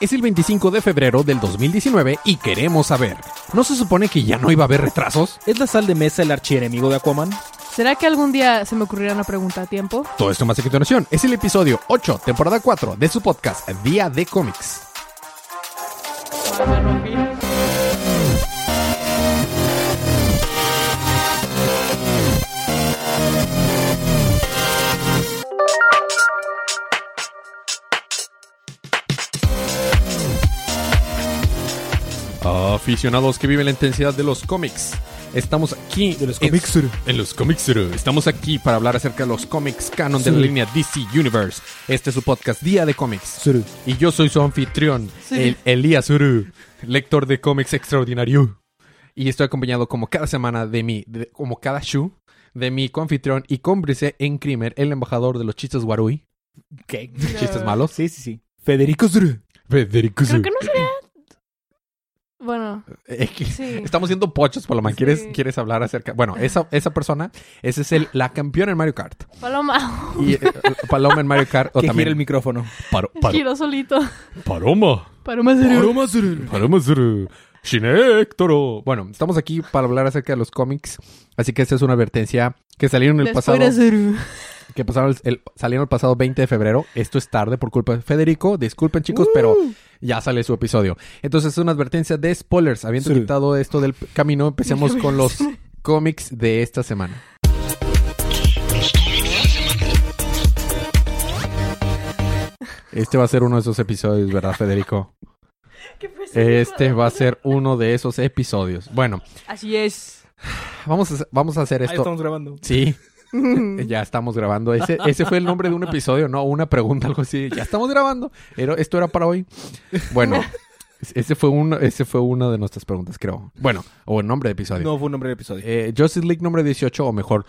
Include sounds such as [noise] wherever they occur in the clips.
Es el 25 de febrero del 2019 y queremos saber, ¿no se supone que ya no iba a haber retrasos? ¿Es la sal de mesa el archienemigo de Aquaman? ¿Será que algún día se me ocurrirá una pregunta a tiempo? Todo esto más a continuación es el episodio 8, temporada 4 de su podcast Día de Cómics. Aficionados que viven la intensidad de los cómics. Estamos aquí De los en- cómics. En los cómics. Estamos aquí para hablar acerca de los cómics canon de la línea DC Universe. Este es su podcast Día de Cómics. Y yo soy su anfitrión, Sí. el Elías Uru, lector de cómics extraordinario. Y estoy acompañado como cada semana de mi, de- como cada show, de mi confitrión y cómplice en crimen, el embajador de los chistes Warui. ¿Qué? Chistes malos. Sí, sí, sí. Federico Suru. Federico Creo que no sería... Bueno, Eh, que- sí. [laughs] Estamos siendo pochos, Paloma. ¿Quieres, Sí. ¿Quieres hablar acerca? Bueno, esa, esa persona, esa es el, la campeona en Mario Kart. Paloma. Y eh, Paloma en Mario Kart. [laughs] O Que también gira el micrófono. Paro- paro- Giró solito. Paloma. Paloma serio. Paloma Zuru. Shinectoro. Bueno, estamos aquí para hablar acerca de los cómics. Así que esta es una advertencia que salieron el pasado. Que pasaron el, el- salieron el pasado 20 de febrero. Esto es tarde por culpa de Federico. Disculpen, chicos, pero ya sale su episodio. Entonces es una advertencia de spoilers. Habiendo Sí. quitado esto del camino, empecemos [laughs] con los cómics de esta semana. Este va a ser uno de esos episodios, ¿verdad, Federico? Este va a ser uno de esos episodios. Bueno, Así es. vamos a, vamos a hacer Ahí esto. estamos grabando. Sí, [laughs] ya estamos grabando. Ese, ese fue el nombre de un episodio, ¿no? Una pregunta, algo así. Ya estamos grabando. Pero esto era para hoy. Bueno, [laughs] ese fue uno, ese fue una de nuestras preguntas, creo. Bueno, o el nombre de episodio. No fue un nombre de episodio. Eh, Justice League número 18, o mejor,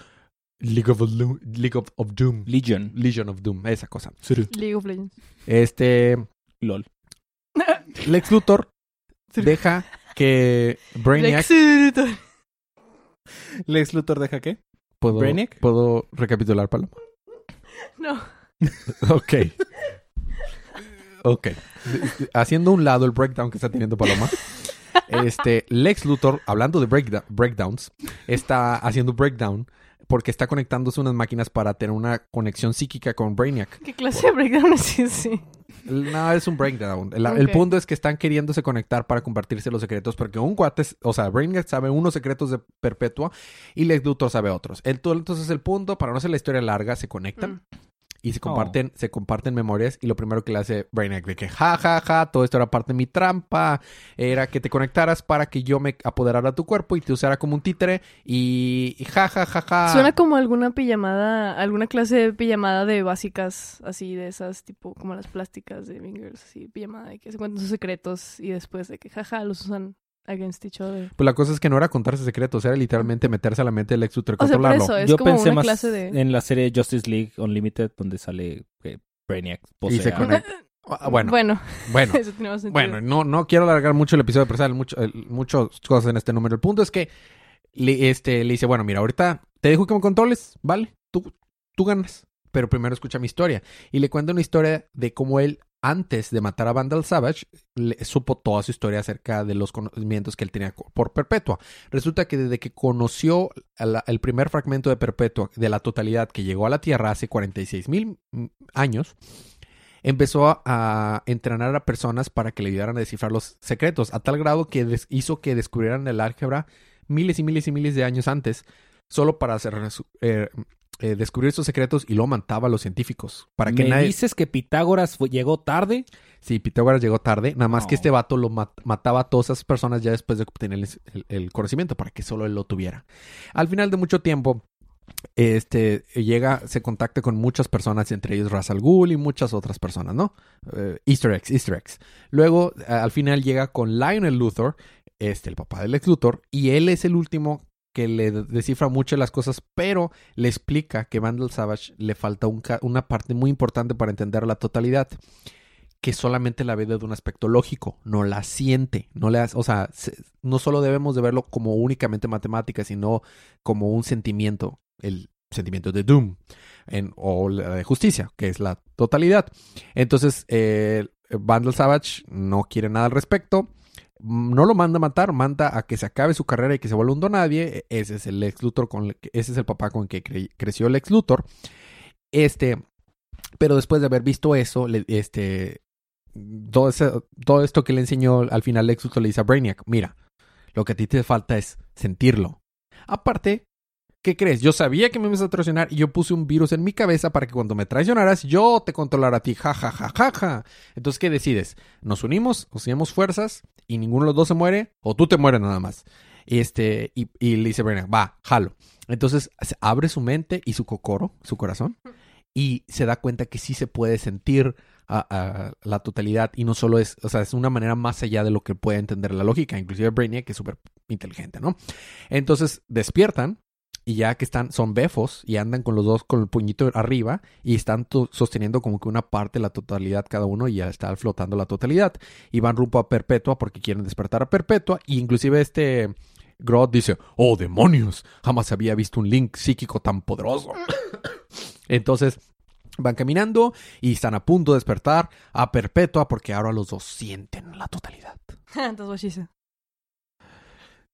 League of, League of, of Doom. Legion. Legion of Doom, esa cosa. League of Legends. Este, LOL. Lex Luthor deja que Brainiac... Lex Luthor. Lex Luthor deja qué? ¿Puedo, ¿Brainiac? ¿Puedo recapitular, Palo? No. [laughs] Ok. Ok. Haciendo un lado el breakdown que está teniendo Paloma. Este, Lex Luthor, hablando de breakda- breakdowns, está haciendo breakdown porque está conectándose unas máquinas para tener una conexión psíquica con Brainiac. ¿Qué clase de breakdown es ese? No, es un breakdown. El, el punto es que están queriéndose conectar para compartirse los secretos porque un cuate, es- o sea, Brainiac sabe unos secretos de Perpetua y Lex Luthor sabe otros. El- entonces el punto, para no hacer la historia larga, se conectan. Mm. Y se comparten, se comparten memorias y lo primero que le hace Brainiac de que ja, ja, ja, todo esto era parte de mi trampa, era que te conectaras para que yo me apoderara de tu cuerpo y te usara como un títere y, y ja, ja, ja, ja. Suena como alguna pijamada, alguna clase de pijamada de básicas, así de esas, tipo como las plásticas de Mingers, así, pijamada de que se cuentan sus secretos y después de que jaja los usan against each other. Pues la cosa es que no era contarse secretos, era literalmente meterse a la mente del ex Luthor y O sea, eso, es Yo como pensé una más clase de... en la serie Justice League Unlimited donde sale que Brainiac y se conecta. Ah, [laughs] bueno, bueno, bueno. [laughs] eso tiene más sentido. Bueno, no, no quiero alargar mucho el episodio, pero salen mucho, muchas cosas en este número. El punto es que le, este, le dice, bueno, mira, ahorita te dejo que me controles, ¿vale? Tú, tú ganas. Pero primero escucha mi historia. Y le cuenta una historia de cómo él, antes de matar a Vandal Savage, le supo toda su historia acerca de los conocimientos que él tenía por Perpetua. Resulta que desde que conoció el primer fragmento de Perpetua, de la totalidad que llegó a la Tierra hace 46 mil mm, años, empezó a, entrenar a personas para que le ayudaran a descifrar los secretos, a tal grado que hizo que descubrieran el álgebra miles y miles y miles de años antes, solo para hacer, eh, eh, descubrir estos secretos y lo mandaba a los científicos. Para que ¿Me nadie... dices que Pitágoras fue- llegó tarde? Sí, Pitágoras llegó tarde, nada más que este vato lo mat- mataba a todas esas personas ya después de obtener el, el- el conocimiento, para que solo él lo tuviera. Al final de mucho tiempo, este llega, se contacta con muchas personas, entre ellos Ra's al Ghul y muchas otras personas, ¿no? Eh, Easter eggs, Easter eggs. Luego, a- al final llega con Lionel Luthor, este, el papá del ex Luthor, y él es el último que le descifra mucho las cosas, pero le explica que Vandal Savage le falta una parte muy importante para entender la totalidad que solamente la ve desde un aspecto lógico, no la siente, no le o sea, se- no solo debemos de verlo como únicamente matemática, sino como un sentimiento, el sentimiento de Doom en, o la de justicia, que es la totalidad. Entonces, eh, Vandal Savage no quiere nada al respecto. No lo manda a matar, manda a que se acabe su carrera y que se vuelva un donadie. E- Ese es el ex Luthor con el ese es el papá con el que cre- creció el ex Luthor. Este, pero después de haber visto eso, este, todo, todo esto que le enseñó al final Lex Luthor le dice a Brainiac, mira, lo que a ti te falta es sentirlo. Aparte, ¿qué crees? Yo sabía que me ibas a traicionar y yo puse un virus en mi cabeza para que cuando me traicionaras yo te controlara a ti. Ja, ja, ja, ja, ja. Entonces, ¿qué decides? ¿Nos unimos? ¿Nos fuerzas? ¿Y ninguno de los dos se muere? ¿O tú te mueres nada más? Este, y, le dice Brainiac, va, jalo. Entonces, abre su mente y su cocoro, su corazón, y se da cuenta que sí se puede sentir a, a la totalidad y no solo es, o sea, es una manera más allá de lo que puede entender la lógica, inclusive Brainiac que es súper inteligente, ¿no? Entonces despiertan y ya que están, son befos y andan con los dos con el puñito arriba y están sosteniendo como que una parte de la totalidad cada uno y ya está flotando la totalidad y van rumbo a Perpetua porque quieren despertar a Perpetua y inclusive este Grodd dice, oh demonios, jamás había visto un Link psíquico tan poderoso. [coughs] Entonces van caminando y están a punto de despertar a Perpetua porque ahora los dos sienten la totalidad. [laughs]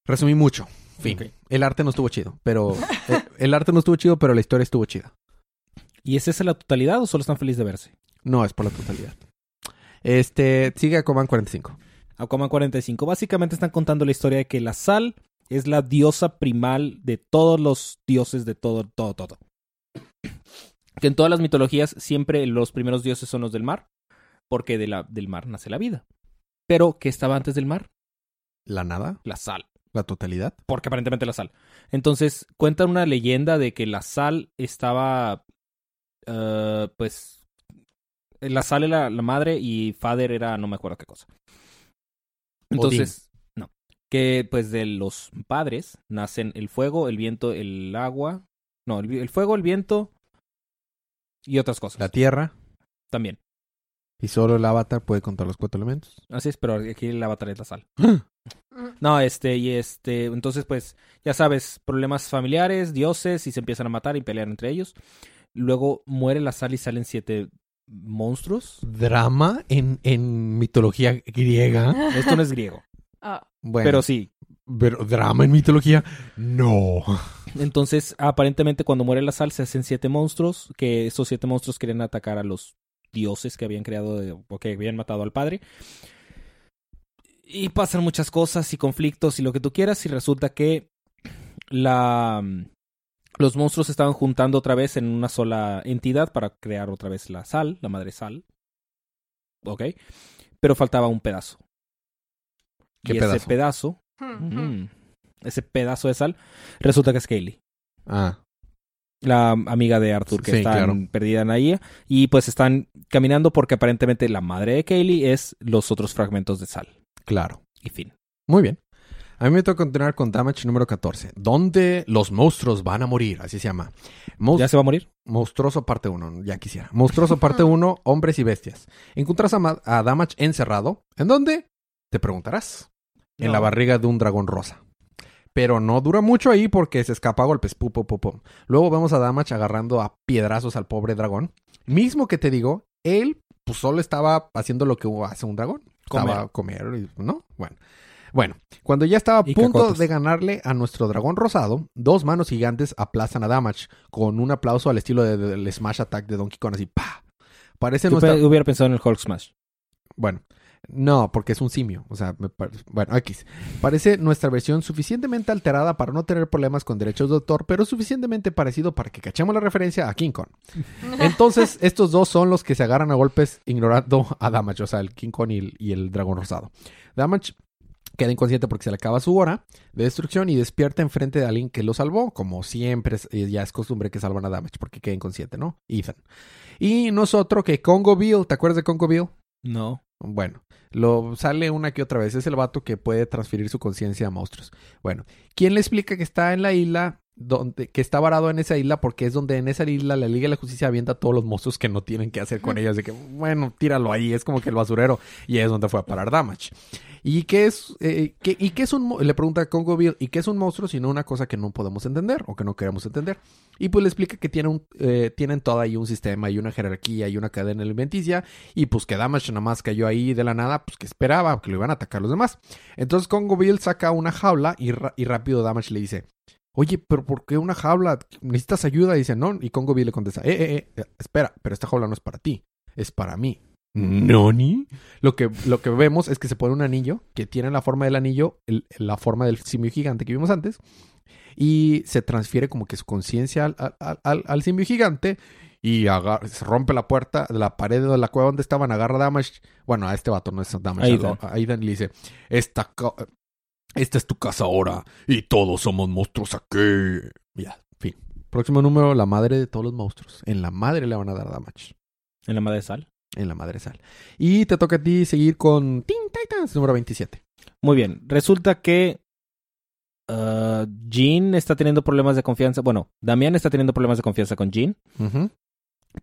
Resumí mucho. Fin. El arte no estuvo chido, pero eh, [laughs] el arte no estuvo chido, pero la historia estuvo chida. ¿Y es esa la totalidad o solo están felices de verse? No es por la totalidad. Este, sigue Aquaman 45. Aquaman 45. Básicamente están contando la historia de que la sal es la diosa primal de todos los dioses de todo, todo, todo. Que en todas las mitologías siempre los primeros dioses son los del mar, porque de la, del mar nace la vida. Pero, ¿qué estaba antes del mar? La nada, La sal. La totalidad. Porque aparentemente la sal. Entonces, cuentan una leyenda de que la sal estaba. eh, pues. La sal era la madre y Father era no me acuerdo qué cosa. Entonces, no. Que pues de los padres nacen el fuego, el viento, el agua. No, el, el fuego, el viento y otras cosas. La tierra. También. Y solo el avatar puede contar los cuatro elementos. Así es, pero aquí el avatar es la sal. [gasps] No, este, y este, entonces pues, ya sabes, problemas familiares, dioses, y se empiezan a matar y pelear entre ellos. Luego muere la sal y salen siete monstruos. Drama en, en mitología griega. [laughs] Esto no es griego, Ah, Bueno, pero sí. pero drama en mitología. No. Entonces, aparentemente cuando muere la sal se hacen siete monstruos, que esos siete monstruos quieren atacar a los dioses que habían creado o que habían matado al padre. Y pasan muchas cosas y conflictos y lo que tú quieras y resulta que la los monstruos se estaban juntando otra vez en una sola entidad para crear otra vez la sal, la madre sal. ¿Ok? Pero faltaba un pedazo. ¿Qué y pedazo? ese pedazo, hmm, mm, ese pedazo de sal, resulta que es Kaylee Ah, la amiga de Arthur que Sí, está claro. perdida en ahí y pues están caminando porque aparentemente la madre de Kaylee es los otros fragmentos de sal claro. y fin. Muy bien. A mí me toca continuar con Damage número 14. Donde los monstruos van a morir. Así se llama. ¿Ya se va a morir? Monstruoso parte 1. Ya quisiera. Monstruoso parte [laughs] 1. Hombres y bestias. Encuentras a, Ma- a Damage encerrado. ¿En dónde? Te preguntarás. En la barriga de un dragón rosa. Pero no dura mucho ahí porque se escapa a golpes. Pu, pu, pu, pu. Luego vemos a Damage agarrando a piedrazos al pobre dragón. Mismo que te digo, él pues solo estaba haciendo lo que hace un dragón. Comer. Estaba a comer, y- ¿no? Bueno. Bueno, cuando ya estaba a punto de ganarle a nuestro dragón rosado, dos manos gigantes aplazan a Damage con un aplauso al estilo de- del Smash Attack de Donkey Kong, así ¡pa! Parece nuestra... hubiera pensado en el Hulk Smash. Bueno, no, porque es un simio. O sea, me pare- bueno, X. Parece nuestra versión suficientemente alterada para no tener problemas con derechos de autor, pero suficientemente parecido para que cachemos la referencia a King Kong. [laughs] Entonces, estos dos son los que se agarran a golpes ignorando a Damage, o sea, el King Kong y el, y el dragón rosado. Damage queda inconsciente porque se le acaba su hora de destrucción y despierta enfrente de alguien que lo salvó, como siempre es- eh, ya es costumbre que salvan a Damage porque queda inconsciente, ¿no? Ethan. Y nosotros que Congo Bill, ¿te acuerdas de Congo Bill? No. Bueno, lo sale una que otra vez. Es el vato que puede transferir su conciencia a monstruos. Bueno, ¿quién le explica que está en la isla donde, que está varado en esa isla porque es donde en esa isla la Liga de la Justicia avienta a todos los monstruos que no tienen que hacer con ellos. De que, bueno, tíralo ahí, es como que el basurero. Y ahí es donde fue a parar Damage. ¿Y qué es, eh, qué- ¿y qué es un Le pregunta a Congo Bill, ¿y qué es un monstruo? Sino una cosa que no podemos entender o que no queremos entender. Y pues le explica que tiene un, eh, tienen todo ahí un sistema y una jerarquía y una cadena alimenticia. Y pues que Damage nada más cayó ahí de la nada, pues que esperaba que lo iban a atacar los demás. Entonces Congo Bill saca una jaula y, y rápido Damage le dice, Oye, pero ¿por qué una jaula? ¿Necesitas ayuda? Y dice, no. Y Congo Bill le contesta, eh, eh, eh, espera, pero esta jaula no es para ti, es para mí. ¿Noni? Lo que, lo que vemos es que se pone un anillo que tiene la forma del anillo, el- la forma del simio gigante que vimos antes, y se transfiere como que su conciencia al, al, al- al simio gigante y se rompe la puerta de la pared de la cueva donde estaban, agarra Damage. Bueno, a este vato no es Damage, Aidan. a Aidan le dice, esta, esta es tu casa ahora y todos somos monstruos aquí. Ya, fin. Próximo número, la madre de todos los monstruos. En la madre le van a dar Damage. En la madre de sal. En la madre sal. Y te toca a ti seguir con Teen Titans número 27. Muy bien. Resulta que ah, Jean está teniendo problemas de confianza. Bueno, Damián está teniendo problemas de confianza con Jean.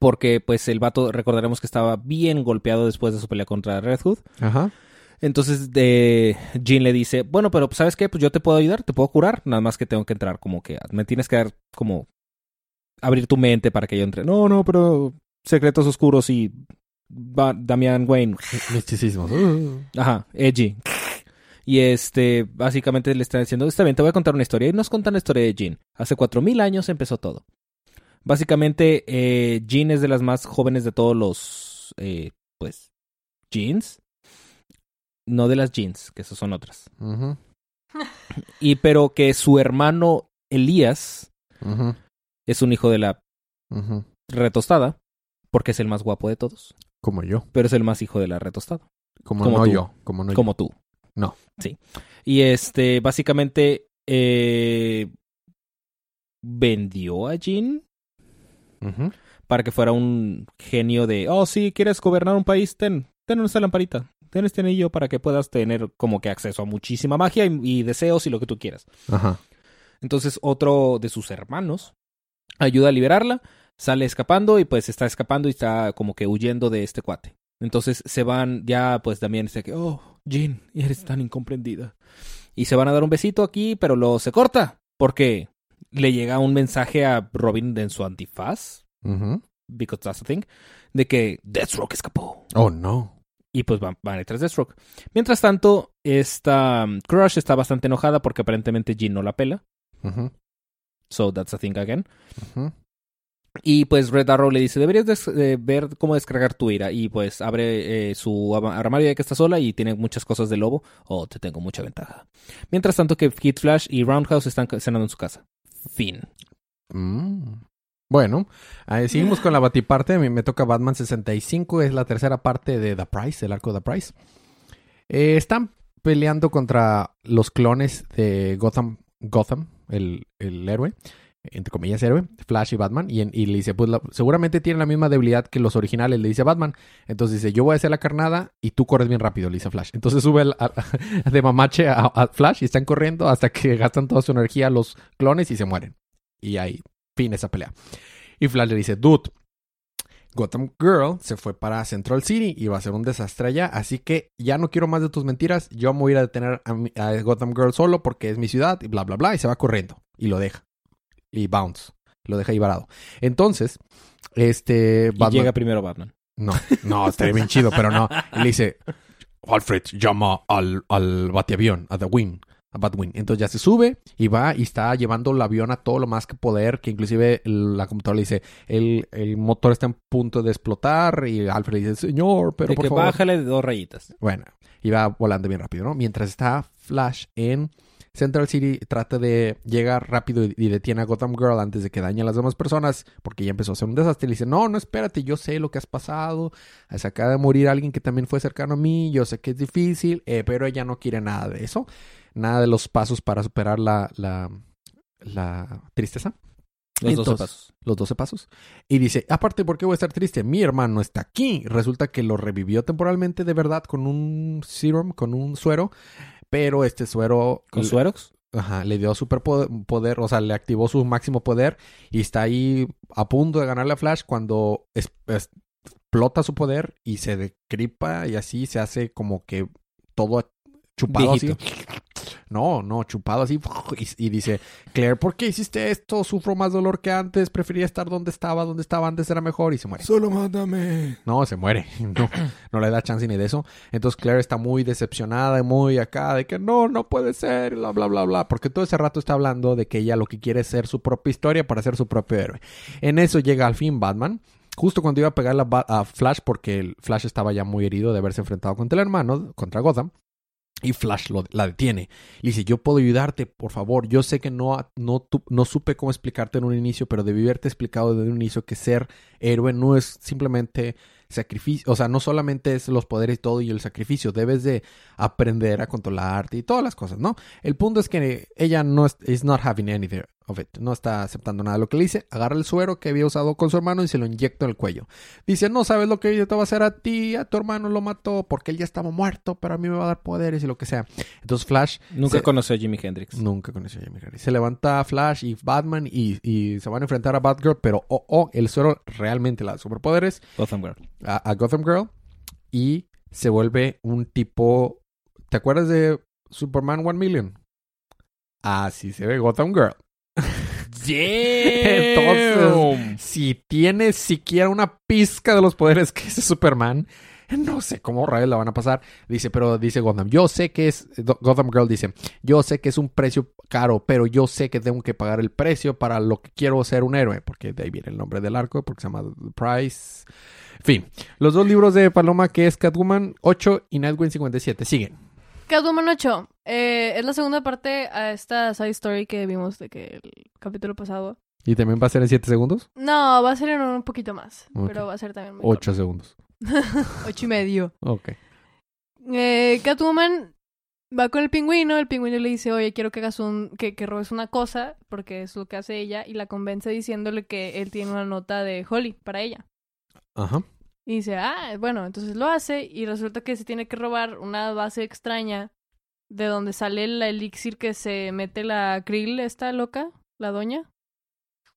Porque, pues, el vato, recordaremos que estaba bien golpeado después de su pelea contra Red Hood. Ajá. Entonces, de Jean le dice, bueno, pero ¿sabes qué? Pues yo te puedo ayudar, te puedo curar, nada más que tengo que entrar, como que me tienes que dar, como, abrir tu mente para que yo entre. No, no, pero secretos oscuros y Damian Wayne. Misticismos. Ajá, edgy. Y este, básicamente le está diciendo, está bien, te voy a contar una historia. Y nos cuentan la historia de Jean. Hace cuatro mil años empezó todo. Básicamente, eh, Jean es de las más jóvenes de todos los, eh, pues, jeans. No de las jeans, que esas son otras. Y pero que su hermano Elías es un hijo de la retostada, porque es el más guapo de todos. Como yo. Pero es el más hijo de la retostada. Como, Como no tú. yo. Como no yo. como tú. No. Sí. Y este, básicamente, eh, vendió a Ujú. para que fuera un genio de, oh, sí, quieres gobernar un país, ten, ten esta lamparita, ten este anillo para que puedas tener como que acceso a muchísima magia y, y deseos y lo que tú quieras. Ajá. Entonces, otro de sus hermanos ayuda a liberarla, sale escapando y pues está escapando y está como que huyendo de este cuate. Entonces se van ya pues también dice que, oh, Jean, eres tan incomprendida. Y se van a dar un besito aquí, pero luego se corta porque le llega un mensaje a Robin en su antifaz, because that's the thing, de que Deathstroke escapó. Oh, no. Y pues van, van detrás de Deathstroke. Mientras tanto, esta um, Crush está bastante enojada porque aparentemente Jean no la pela. So that's a thing again. Ujú. Y pues Red Arrow le dice, deberías de ver cómo descargar tu ira. Y pues abre eh, su armario ya que está sola y tiene muchas cosas de lobo. Oh, te tengo mucha ventaja. Mientras tanto que Kid Flash y Roundhouse están cenando en su casa. Fin. Mm. Bueno, seguimos con la batiparte. A mí me toca Batman 65. Es la tercera parte de The Price, el arco de The Price. Eh, están peleando contra los clones de Gotham, Gotham el, el héroe, entre comillas héroe, Flash y Batman. Y, le dice, pues seguramente tienen la misma debilidad que los originales, le dice Batman. Entonces dice, yo voy a hacer la carnada y tú corres bien rápido, le dice Flash. Entonces sube a- [laughs] de mamache a, Flash y están corriendo hasta que gastan toda su energía los clones y se mueren. Y ahí, fin esa pelea. Y Flash le dice, dude, Gotham Girl se fue para Central City y va a ser un desastre allá, así que ya no quiero más de tus mentiras, yo me voy a ir a detener a, a Gotham Girl solo porque es mi ciudad y bla, bla, bla, y se va corriendo y lo deja. Y bounce, lo deja ahí varado. Entonces, este... Y llega primero Batman. no, no, estaría bien chido, pero no. Y le dice, Alfred, llama al, al batiavión, a The Wing, a Batwing. Entonces ya se sube y va y está llevando el avión a todo lo más que poder, que inclusive la computadora le dice, el, el motor está en punto de explotar y Alfred le dice, señor, pero de por que favor. bájale de dos rayitas. Bueno, y va volando bien rápido, ¿no? Mientras está Flash en Central City, trata de llegar rápido y, y detiene a Gotham Girl antes de que dañe a las demás personas, porque ya empezó a ser un desastre. Y le dice, no, no, espérate, yo sé lo que has pasado. Se acaba de morir alguien que también fue cercano a mí, yo sé que es difícil, eh, pero ella no quiere nada de eso. Nada de los pasos para superar la, la, la tristeza. Los doce pasos. Los 12 pasos. Y dice, aparte, ¿por qué voy a estar triste? Mi hermano está aquí. Resulta que lo revivió temporalmente de verdad con un serum, con un suero. Pero este suero... ¿Con Suerox? Ajá, le dio superpoder, poder, o sea, le activó su máximo poder y está ahí a punto de ganarle a Flash cuando es- es- explota su poder y se decripa y así se hace como que todo chupado así. No, no, chupado así. Y, y dice, Claire, ¿por qué hiciste esto? Sufro más dolor que antes. Prefería estar donde estaba. Donde estaba antes era mejor. Y se muere. Solo mándame. No, se muere. [laughs] No, no le da chance ni de eso. Entonces Claire está muy decepcionada y muy acá de que no, no puede ser, bla, bla, bla, bla. Porque todo ese rato está hablando de que ella lo que quiere es ser su propia historia para ser su propio héroe. En eso llega al fin Batman. Justo cuando iba a pegar a Flash, porque el Flash estaba ya muy herido de haberse enfrentado contra el hermano, contra Gotham. Y Flash lo- la detiene. Y dice, yo puedo ayudarte, por favor. Yo sé que no, no, no supe cómo explicarte en un inicio, pero debí haberte explicado desde un inicio que ser héroe no es simplemente sacrificio. O sea, no solamente es los poderes y todo y el sacrificio. Debes de aprender a controlarte y todas las cosas, ¿no? El punto es que ella no es not having anything of it. No está aceptando nada de lo que le dice. Agarra el suero que había usado con su hermano y se lo inyecta en el cuello. Dice, no sabes lo que yo te va a hacer a ti, a tu hermano lo mató porque él ya estaba muerto, pero a mí me va a dar poderes y lo que sea. Entonces Flash Nunca se- conoció a Jimi Hendrix. Nunca conoció a Jimmy Henry. Se levanta Flash y Batman y, y se van a enfrentar a Batgirl, pero oh, oh, el suero realmente le da superpoderes Gotham Girl. a, a Gotham Girl y se vuelve un tipo... ¿Te acuerdas de Superman One Million? Así se ve Gotham Girl. Entonces, si tiene siquiera una pizca de los poderes que es Superman, no sé cómo rayos la van a pasar. Dice, pero dice Gotham, yo sé que es, Gotham Girl dice, yo sé que es un precio caro, pero yo sé que tengo que pagar el precio para lo que quiero ser un héroe, porque de ahí viene el nombre del arco, porque se llama The Price. En fin, los dos libros de Paloma, que es Catwoman 8 y Nightwing 57, siguen. Catwoman 8. Eh, es la segunda parte a esta side story que vimos de que el capítulo pasado. ¿Y también va a ser en 7 segundos? No, va a ser en un poquito más. Pero va a ser también muy 8 segundos. corto. [laughs] Ocho y medio. Ok. Eh, Catwoman va con el pingüino. El pingüino le dice, oye, quiero que hagas un... Que, que robes una cosa. Porque es lo que hace ella. Y la convence diciéndole que él tiene una nota de Holly para ella. Ajá. Y dice, ah, bueno, entonces lo hace y resulta que se tiene que robar una base extraña de donde sale el elixir que se mete la Krill, esta loca, la doña.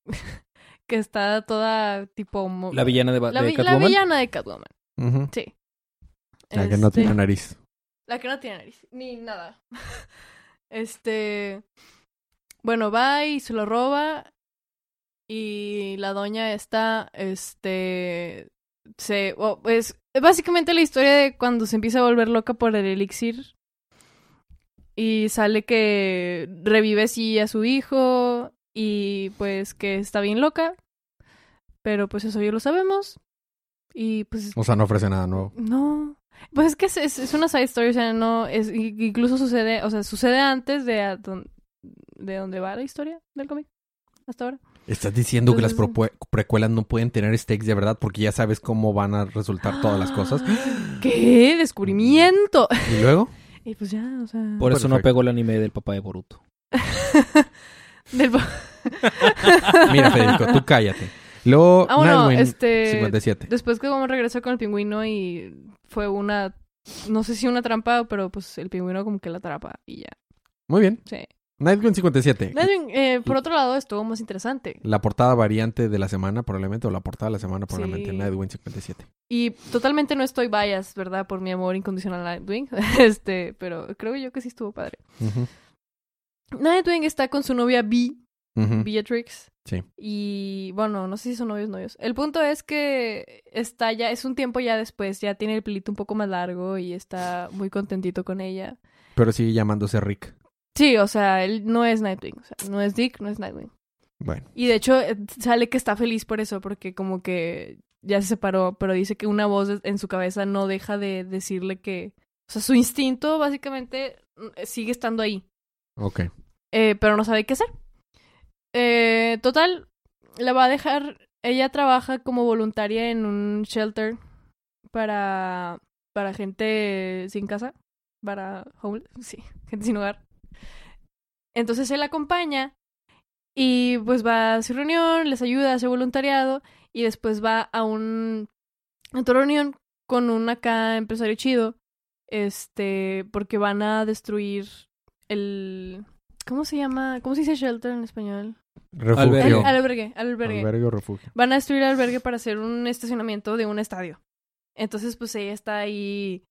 [laughs] que está toda tipo... mo- La villana de, la, de vi- la Catwoman. villana de Catwoman, sí. La que no Este, tiene nariz. La que no tiene nariz, ni nada. [laughs] este... Bueno, va y se lo roba y la doña está, este, se, oh, es básicamente la historia de cuando se empieza a volver loca por el elixir y sale que revive así a su hijo y pues que está bien loca, pero pues eso ya lo sabemos y pues O sea, no ofrece nada nuevo. no. Pues es que es, es- es una side story, o sea, no, es, incluso sucede, o sea, sucede antes de, a don- de donde va la historia del cómic, hasta ahora. Estás diciendo que las precuelas no pueden tener stakes de verdad porque ya sabes cómo van a resultar todas las cosas. [gasps] ¡Qué descubrimiento! ¿Y luego? Y pues ya, o sea... Por eso no pegó el anime del papá de Boruto. [laughs] del- [laughs] Mira, Federico, tú cállate. Luego, Ah, bueno, Nightwing este... 57. Después que como regresó con el pingüino y fue una... No sé si una trampa, pero pues el pingüino como que la atrapa y ya. Muy bien. Sí. Nightwing 57. Nightwing, eh, por otro lado, estuvo más interesante. La portada variante de la semana, probablemente, o la portada de la semana, probablemente, Sí. Nightwing 57. Y totalmente no estoy bias, ¿verdad? Por mi amor incondicional a Nightwing. [laughs] este, pero creo yo que sí estuvo padre. Ujú, Nightwing está con su novia Bee, ujú. Beatrix. Sí. Y bueno, no sé si son novios, novios. El punto es que está ya, es un tiempo ya después, ya tiene el pelito un poco más largo y está muy contentito con ella. Pero sigue llamándose Rick. Sí, o sea, él no es Nightwing, o sea, no es Dick, no es Nightwing. Bueno. Y de hecho eh, sale que está feliz por eso, porque como que ya se separó, pero dice que una voz en su cabeza no deja de decirle que, o sea, su instinto básicamente mm, sigue estando ahí. Ok. eh, pero no sabe qué hacer. Eh, total, la va a dejar. Ella trabaja como voluntaria en un shelter para, para gente sin casa, para homeless, [laughs] sí, gente sin hogar. Entonces él la acompaña y pues va a su reunión, les ayuda a hacer voluntariado y después va a un a otra reunión con un acá empresario chido, este, porque van a destruir el ¿Cómo se llama? ¿Cómo se dice shelter en español? Refugio. Albergue. Al- albergue, albergue. Albergue o refugio. Van a destruir el albergue para hacer un estacionamiento de un estadio. Entonces, pues ella está ahí,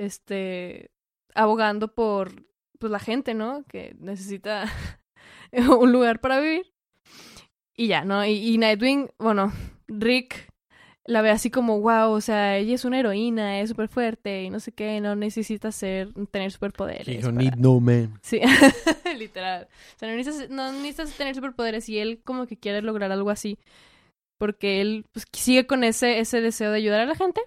este, abogando por, pues la gente, ¿no? Que necesita [laughs] un lugar para vivir. Y ya, ¿no? Y, y Nightwing, bueno, Rick la ve así como, wow, o sea, ella es una heroína, es súper fuerte y no sé qué, no necesita ser, tener superpoderes. You don't para- need no man. Sí, [laughs] literal. O sea, no necesitas, no necesitas tener superpoderes y él como que quiere lograr algo así. Porque él pues, sigue con ese, ese deseo de ayudar a la gente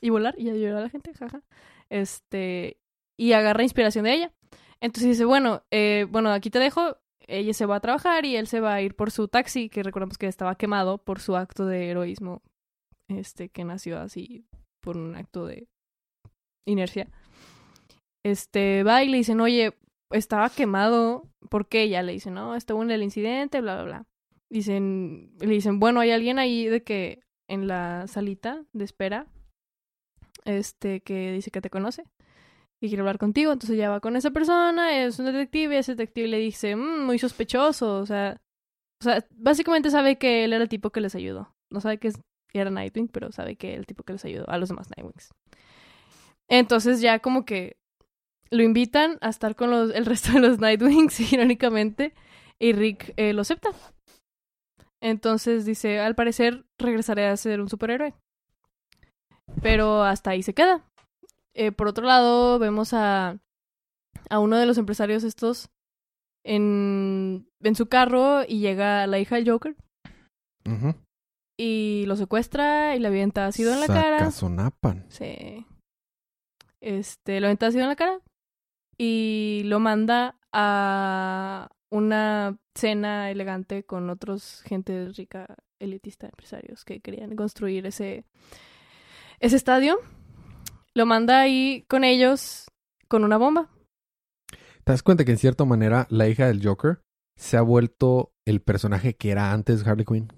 y volar y ayudar a la gente, jaja. Este, y agarra inspiración de ella. Entonces dice, bueno, eh, bueno, aquí te dejo. Ella se va a trabajar y él se va a ir por su taxi, que recordamos que estaba quemado por su acto de heroísmo, este, que nació así por un acto de inercia. Este, va y le dicen, oye, estaba quemado, ¿por qué? Ya le dicen, no, estuvo en el incidente, bla, bla, bla. Dicen, le dicen, bueno, hay alguien ahí de que en la salita de espera, este, que dice que te conoce y quiere hablar contigo, entonces ya va con esa persona, es un detective, y ese detective le dice, "Mm, muy sospechoso, o sea, o sea, básicamente sabe que él era el tipo que les ayudó. No sabe que era Nightwing, pero sabe que era el tipo que les ayudó a los demás Nightwings. Entonces ya como que lo invitan a estar con los, el [laughs] resto de los Nightwings, irónicamente, y Rick eh, lo acepta. Entonces dice, al parecer regresaré a ser un superhéroe. Pero hasta ahí se queda. Eh, por otro lado, vemos a, a uno de los empresarios estos en, en su carro y llega la hija del Joker Ujú. y lo secuestra y le avienta ácido en la cara. Sacazonapan. Sí. Este, lo avienta ácido en la cara y lo manda a una cena elegante con otros gente rica, elitista, empresarios que querían construir ese, ese estadio. Lo manda ahí con ellos con una bomba. ¿Te das cuenta que en cierta manera la hija del Joker se ha vuelto el personaje que era antes Harley Quinn?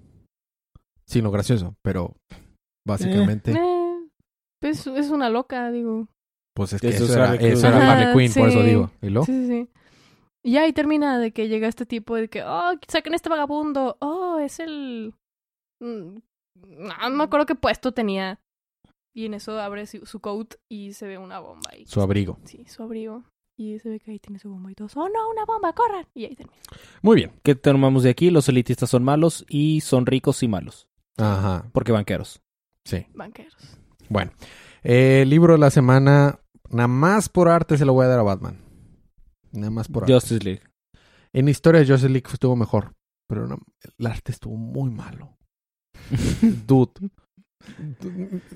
Sí, lo gracioso, pero básicamente, Eh, pues es una loca, digo. pues es que Eso eso, es era, Harley Quinn. eso era Ajá, Harley Quinn, por eso digo. ¿Y luego? Sí, sí, sí. Y ahí termina de que llega este tipo de que, oh, saquen este vagabundo. Oh, es el... mm, No me acuerdo qué puesto tenía. Y en eso abre su, su coat y se ve una bomba ahí. Su abrigo. Sí, su abrigo. Y se ve que ahí tiene su bomba y todos, oh no, una bomba, corran. Y ahí termina. Muy bien. ¿Qué tomamos de aquí? Los elitistas son malos y son ricos y malos. Ajá, Porque banqueros. sí. Banqueros. Bueno, eh, libro de la semana, nada más por arte se lo voy a dar a Batman. Nada más por arte. Justice League. En historia de Justice League estuvo mejor, pero no- el arte estuvo muy malo. [laughs] Dude.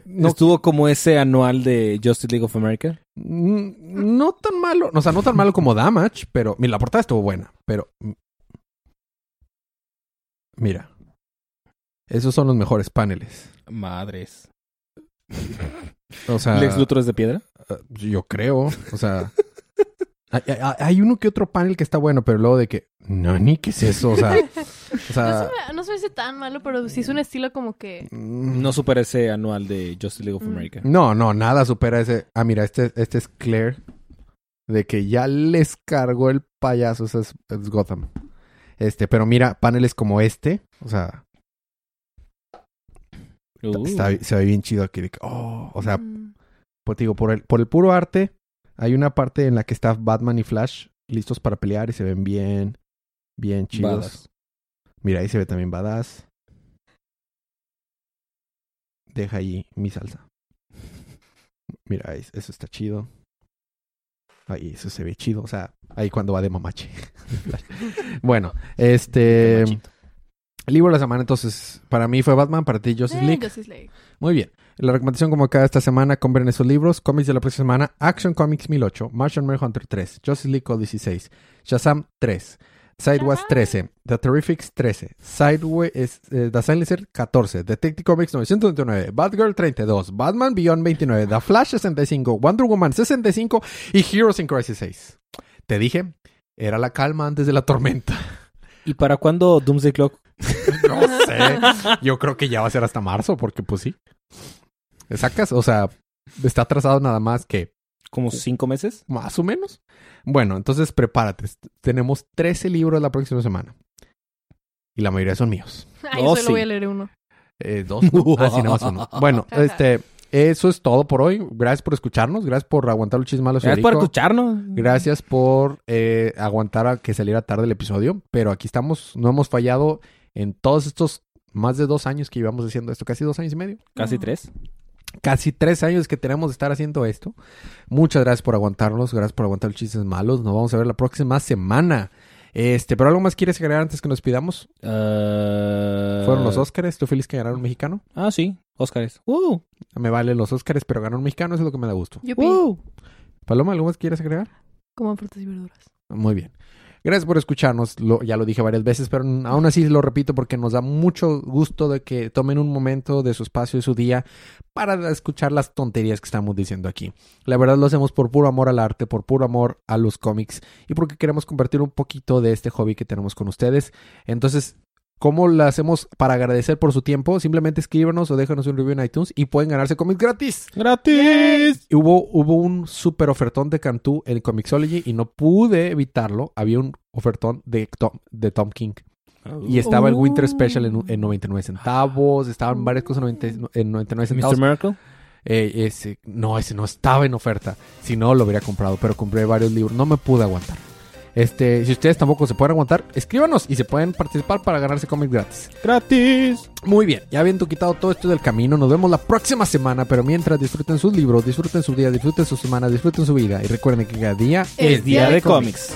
No, Estuvo como ese anual de Justice League of America. Mm, No tan malo, o sea, no tan malo como Damage, pero mira, la portada estuvo buena, pero mm, mira, esos son los mejores paneles. Madres. O sea, ¿Lex Luthor es de piedra? eh, yo creo, o sea, hay, hay- hay uno que otro panel que está bueno, pero luego de que, no, ni qué es eso, o sea, o No sea, se, me, no se me hace tan malo, pero sí es un estilo como que... No supera ese anual de Justice League of Mm. America. No, no, nada supera ese. Ah, mira, este, este es Claire. De que ya les cargó el payaso. Ese es, es Gotham. Este, pero mira, paneles como este. O sea, Uh. está- se ve bien chido aquí. de que, oh, o sea, mm, pues digo, por el, por el puro arte, hay una parte en la que está Batman y Flash listos para pelear y se ven bien, bien chidos. Badass. Mira, ahí se ve también badass. Deja ahí mi salsa. Mira, ahí- eso está chido. Ahí, eso se ve chido. O sea, ahí cuando va de mamache. [laughs] bueno, este... Libro de la semana, entonces, para mí fue Batman, para ti Justice eh, League. Justice League. Muy bien. La recomendación como cada esta semana, compren esos libros. Cómics de la próxima semana. Action Comics 1008. Martian Manhunter 3. Justice League Code 16. Shazam 3. Sideways Shazam. 13. The Terrifics 13. Sideways, eh, The Silencer 14. Detective Comics 929. Batgirl 32. Batman Beyond 29. The Flash 65. Wonder Woman 65. Y Heroes in Crisis 6. Te dije, era la calma antes de la tormenta. ¿Y para cuándo Doomsday Clock? [laughs] No sé. Yo creo que ya va a ser hasta marzo, porque pues sí. ¿Sacas? O sea, está atrasado nada más que como cinco meses. Más o menos. Bueno, entonces prepárate. Tenemos 13 libros la próxima semana. Y la mayoría son míos. [laughs] Ay, Oh, solo sí. voy a leer uno. Eh, dos. ¿no? Ah, sí, nada más uno. [laughs] Bueno, este, eso es todo por hoy. Gracias por escucharnos. Gracias por aguantar los chismalos. Gracias por escucharnos. Gracias por eh, aguantar a que saliera tarde el episodio. Pero aquí estamos. No hemos fallado en todos estos más de dos años que llevamos haciendo esto. Casi dos años y medio. Casi tres. Casi tres años que tenemos de estar haciendo esto. Muchas gracias por aguantarnos. Gracias por aguantar los chistes malos. Nos vamos a ver la próxima semana. Este, pero algo más quieres agregar antes que nos pidamos? Ah, Fueron los Óscares. Estoy feliz que ganaron un mexicano. Ah, sí. Óscares. Uh, Me vale los Óscares, pero ganó un mexicano. Eso es lo que me da gusto. Yupi. uh. Paloma, ¿algo más quieres agregar? Coman frutas y verduras. Muy bien. Gracias por escucharnos. Ya lo dije varias veces, pero aún así lo repito porque nos da mucho gusto de que tomen un momento de su espacio y su día para escuchar las tonterías que estamos diciendo aquí. La verdad lo hacemos por puro amor al arte, por puro amor a los cómics y porque queremos compartir un poquito de este hobby que tenemos con ustedes. Entonces, ¿cómo lo hacemos para agradecer por su tiempo? Simplemente escríbanos o déjanos un review en iTunes y pueden ganarse cómics gratis. ¡Gratis! Y Hubo, hubo un super ofertón de Cantú en Comixology y no pude evitarlo. Había un ofertón de Tom, de Tom King. Y estaba el Winter. Special en, en 99 centavos. Estaban varias cosas en 90 en 99 centavos. Mr. Miracle. Eh, ese, no, ese no estaba en oferta. Si no, lo hubiera comprado. Pero compré varios libros. No me pude aguantar. Este, si ustedes tampoco se pueden aguantar, escríbanos y se pueden participar para ganarse cómics gratis. ¡Gratis! Muy bien, ya habiendo quitado todo esto del camino, nos vemos la próxima semana, pero mientras disfruten sus libros, disfruten su día, disfruten su semana, disfruten su vida y recuerden que cada día Es día de cómics.